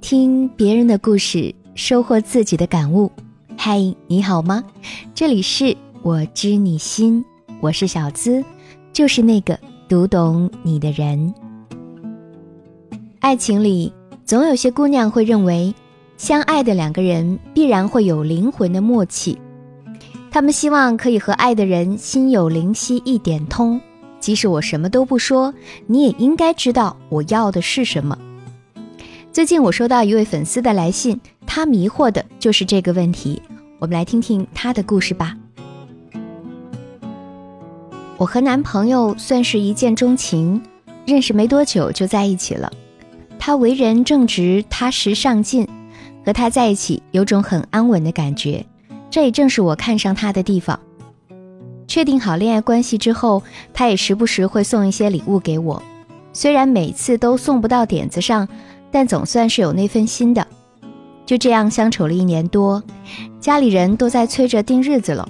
听别人的故事，收获自己的感悟。嗨，你好吗？这里是我知你心，我是小资，就是那个读懂你的人。爱情里，总有些姑娘会认为，相爱的两个人必然会有灵魂的默契，她们希望可以和爱的人心有灵犀一点通。即使我什么都不说，你也应该知道我要的是什么。最近我收到一位粉丝的来信，他迷惑的就是这个问题。我们来听听他的故事吧。我和男朋友算是一见钟情，认识没多久就在一起了。他为人正直、踏实、上进，和他在一起有种很安稳的感觉，这也正是我看上他的地方。确定好恋爱关系之后，他也时不时会送一些礼物给我，虽然每次都送不到点子上，但总算是有那份心的。就这样相处了一年多，家里人都在催着定日子了，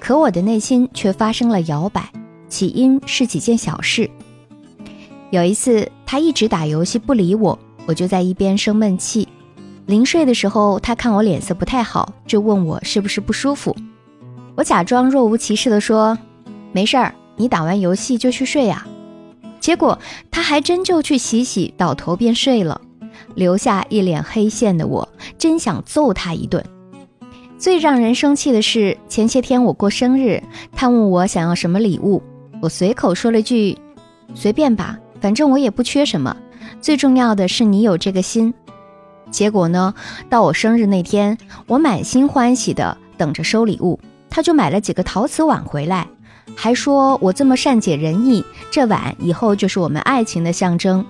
可我的内心却发生了摇摆。起因是几件小事。有一次，他一直打游戏不理我，我就在一边生闷气。临睡的时候，他看我脸色不太好，就问我是不是不舒服。我假装若无其事地说：“没事儿，你打完游戏就去睡呀。”结果他还真就去洗洗，倒头便睡了，留下一脸黑线的我，真想揍他一顿。最让人生气的是，前些天我过生日，他问我想要什么礼物，我随口说了句：“随便吧，反正我也不缺什么，最重要的是你有这个心。”结果呢，到我生日那天，我满心欢喜的等着收礼物。他就买了几个陶瓷碗回来，还说我这么善解人意，这碗以后就是我们爱情的象征。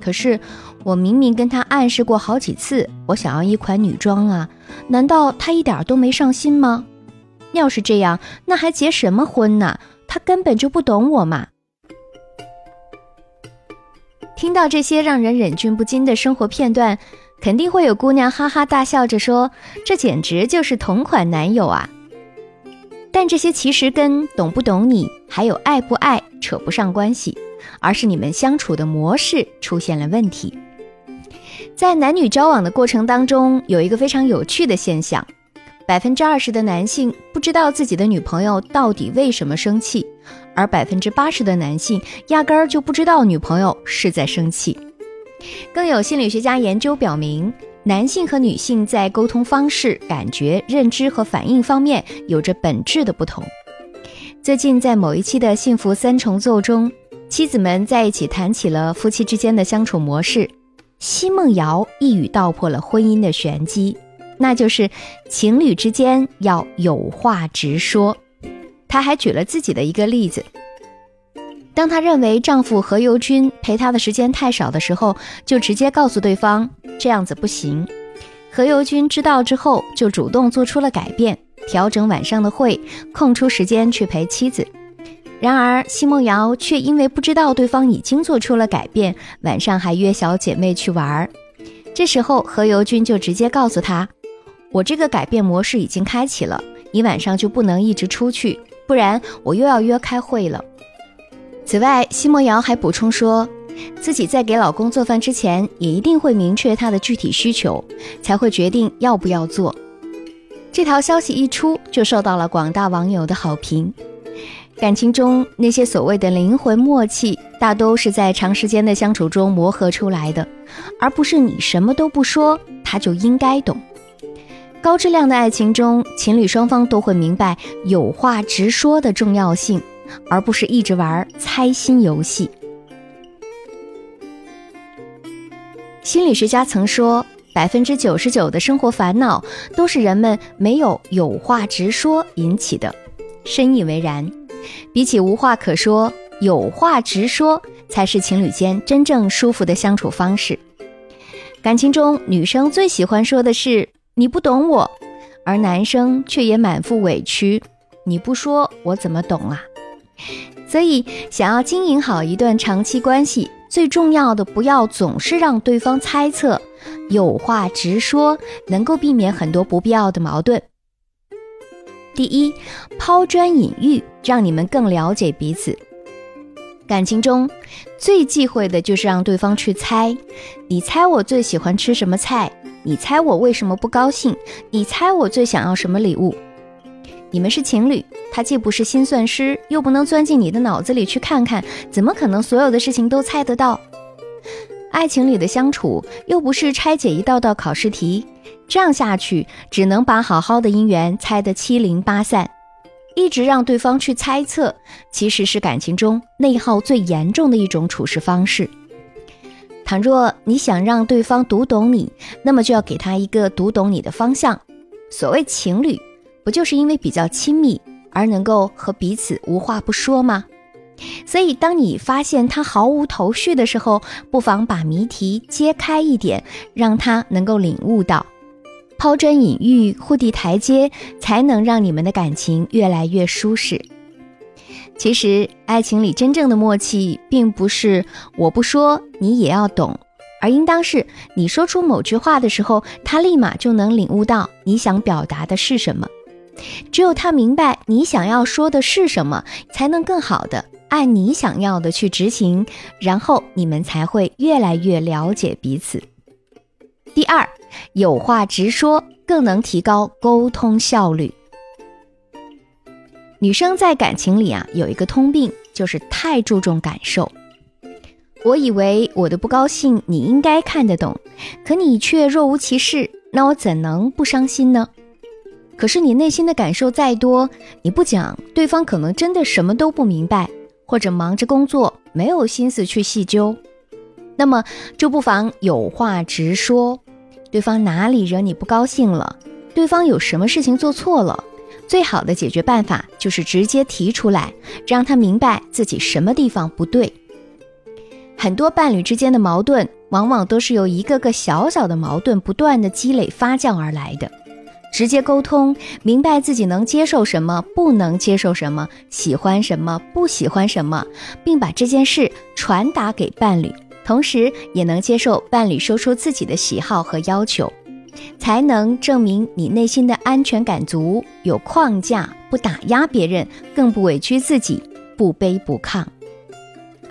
可是我明明跟他暗示过好几次，我想要一款女装啊，难道他一点都没上心吗？要是这样，那还结什么婚呢？他根本就不懂我嘛！听到这些让人忍俊不禁的生活片段，肯定会有姑娘哈哈大笑着说：“这简直就是同款男友啊！”但这些其实跟懂不懂你，还有爱不爱扯不上关系，而是你们相处的模式出现了问题。在男女交往的过程当中，有一个非常有趣的现象：百分之二十的男性不知道自己的女朋友到底为什么生气，而百分之八十的男性压根儿就不知道女朋友是在生气。更有心理学家研究表明。男性和女性在沟通方式、感觉、认知和反应方面有着本质的不同。最近在某一期的《幸福三重奏》中，妻子们在一起谈起了夫妻之间的相处模式。奚梦瑶一语道破了婚姻的玄机，那就是情侣之间要有话直说。她还举了自己的一个例子：当她认为丈夫何猷君陪她的时间太少的时候，就直接告诉对方。这样子不行。何猷君知道之后，就主动做出了改变，调整晚上的会，空出时间去陪妻子。然而，奚梦瑶却因为不知道对方已经做出了改变，晚上还约小姐妹去玩儿。这时候，何猷君就直接告诉她：“我这个改变模式已经开启了，你晚上就不能一直出去，不然我又要约开会了。”此外，奚梦瑶还补充说。自己在给老公做饭之前，也一定会明确他的具体需求，才会决定要不要做。这条消息一出，就受到了广大网友的好评。感情中那些所谓的灵魂默契，大都是在长时间的相处中磨合出来的，而不是你什么都不说，他就应该懂。高质量的爱情中，情侣双方都会明白有话直说的重要性，而不是一直玩猜心游戏。心理学家曾说，百分之九十九的生活烦恼都是人们没有有话直说引起的，深以为然。比起无话可说，有话直说才是情侣间真正舒服的相处方式。感情中，女生最喜欢说的是“你不懂我”，而男生却也满腹委屈：“你不说，我怎么懂啊？”所以，想要经营好一段长期关系。最重要的，不要总是让对方猜测，有话直说，能够避免很多不必要的矛盾。第一，抛砖引玉，让你们更了解彼此。感情中最忌讳的就是让对方去猜，你猜我最喜欢吃什么菜，你猜我为什么不高兴，你猜我最想要什么礼物。你们是情侣，他既不是心算师，又不能钻进你的脑子里去看看，怎么可能所有的事情都猜得到？爱情里的相处又不是拆解一道道考试题，这样下去只能把好好的姻缘猜得七零八散。一直让对方去猜测，其实是感情中内耗最严重的一种处事方式。倘若你想让对方读懂你，那么就要给他一个读懂你的方向。所谓情侣，不就是因为比较亲密而能够和彼此无话不说吗？所以，当你发现他毫无头绪的时候，不妨把谜题揭开一点，让他能够领悟到。抛砖引玉，护地台阶，才能让你们的感情越来越舒适。其实，爱情里真正的默契，并不是我不说你也要懂，而应当是你说出某句话的时候，他立马就能领悟到你想表达的是什么。只有他明白你想要说的是什么，才能更好的按你想要的去执行，然后你们才会越来越了解彼此。第二，有话直说更能提高沟通效率。女生在感情里啊，有一个通病，就是太注重感受。我以为我的不高兴你应该看得懂，可你却若无其事，那我怎能不伤心呢？可是你内心的感受再多，你不讲，对方可能真的什么都不明白，或者忙着工作，没有心思去细究。那么就不妨有话直说，对方哪里惹你不高兴了？对方有什么事情做错了？最好的解决办法就是直接提出来，让他明白自己什么地方不对。很多伴侣之间的矛盾，往往都是由一个个小小的矛盾不断的积累发酵而来的。直接沟通，明白自己能接受什么，不能接受什么，喜欢什么，不喜欢什么，并把这件事传达给伴侣。同时，也能接受伴侣说出自己的喜好和要求，才能证明你内心的安全感足，有框架，不打压别人，更不委屈自己，不卑不亢。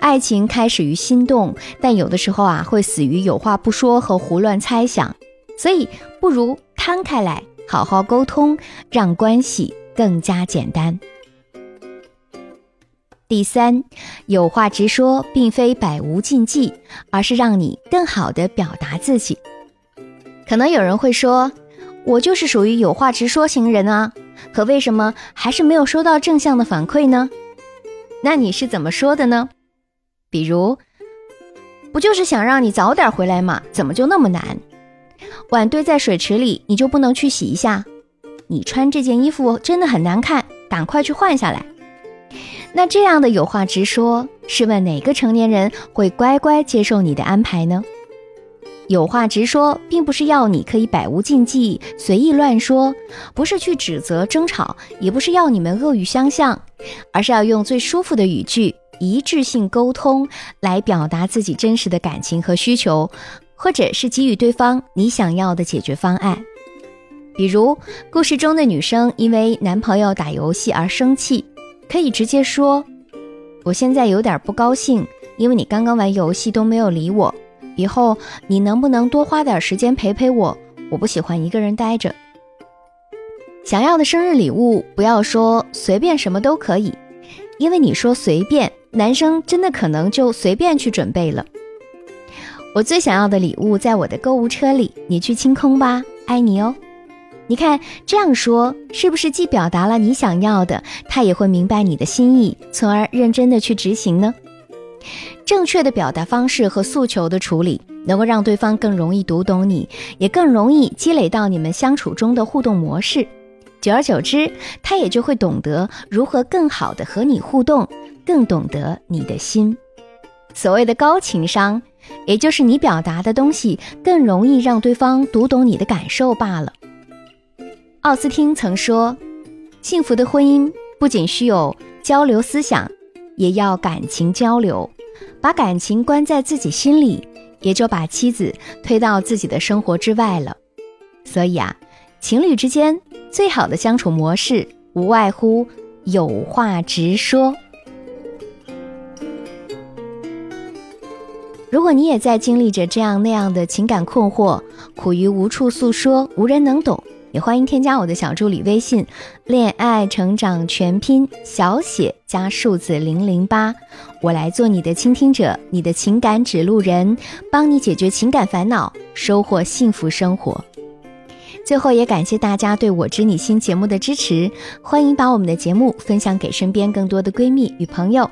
爱情开始于心动，但有的时候啊，会死于有话不说和胡乱猜想，所以不如摊开来，好好沟通，让关系更加简单。第三，有话直说，并非百无禁忌，而是让你更好的表达自己。可能有人会说，我就是属于有话直说型人啊，可为什么还是没有收到正向的反馈呢？那你是怎么说的呢？比如，不就是想让你早点回来吗？怎么就那么难？碗堆在水池里，你就不能去洗一下？你穿这件衣服真的很难看，赶快去换下来。那这样的有话直说，试问哪个成年人会乖乖接受你的安排呢？有话直说，并不是要你可以百无禁忌、随意乱说，不是去指责、争吵，也不是要你们恶语相向，而是要用最舒服的语句、一致性沟通来表达自己真实的感情和需求，或者是给予对方你想要的解决方案。比如故事中的女生因为男朋友打游戏而生气。可以直接说，我现在有点不高兴，因为你刚刚玩游戏都没有理我。以后你能不能多花点时间陪陪我？我不喜欢一个人待着。想要的生日礼物，不要说随便什么都可以，因为你说随便，男生真的可能就随便去准备了。我最想要的礼物在我的购物车里，你去清空吧，爱你哦。你看这样说，是不是既表达了你想要的，他也会明白你的心意，从而认真的去执行呢？正确的表达方式和诉求的处理，能够让对方更容易读懂你，也更容易积累到你们相处中的互动模式。久而久之，他也就会懂得如何更好的和你互动，更懂得你的心。所谓的高情商，也就是你表达的东西更容易让对方读懂你的感受罢了。奥斯汀曾说：“幸福的婚姻不仅需有交流思想，也要感情交流。把感情关在自己心里，也就把妻子推到自己的生活之外了。所以啊，情侣之间最好的相处模式，无外乎有话直说。”如果你也在经历着这样那样的情感困惑，苦于无处诉说，无人能懂，也欢迎添加我的小助理微信“恋爱成长全拼小写加数字零零八”，我来做你的倾听者，你的情感指路人，帮你解决情感烦恼，收获幸福生活。最后，也感谢大家对我知你心节目的支持，欢迎把我们的节目分享给身边更多的闺蜜与朋友。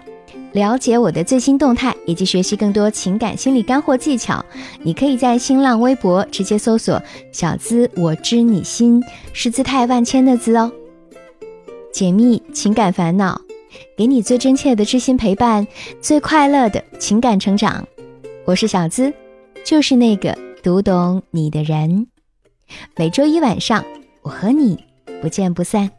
了解我的最新动态以及学习更多情感心理干货技巧，你可以在新浪微博直接搜索“小资我知你心”，是姿态万千的“资”哦。解密情感烦恼，给你最真切的知心陪伴，最快乐的情感成长。我是小资，就是那个读懂你的人。每周一晚上，我和你不见不散。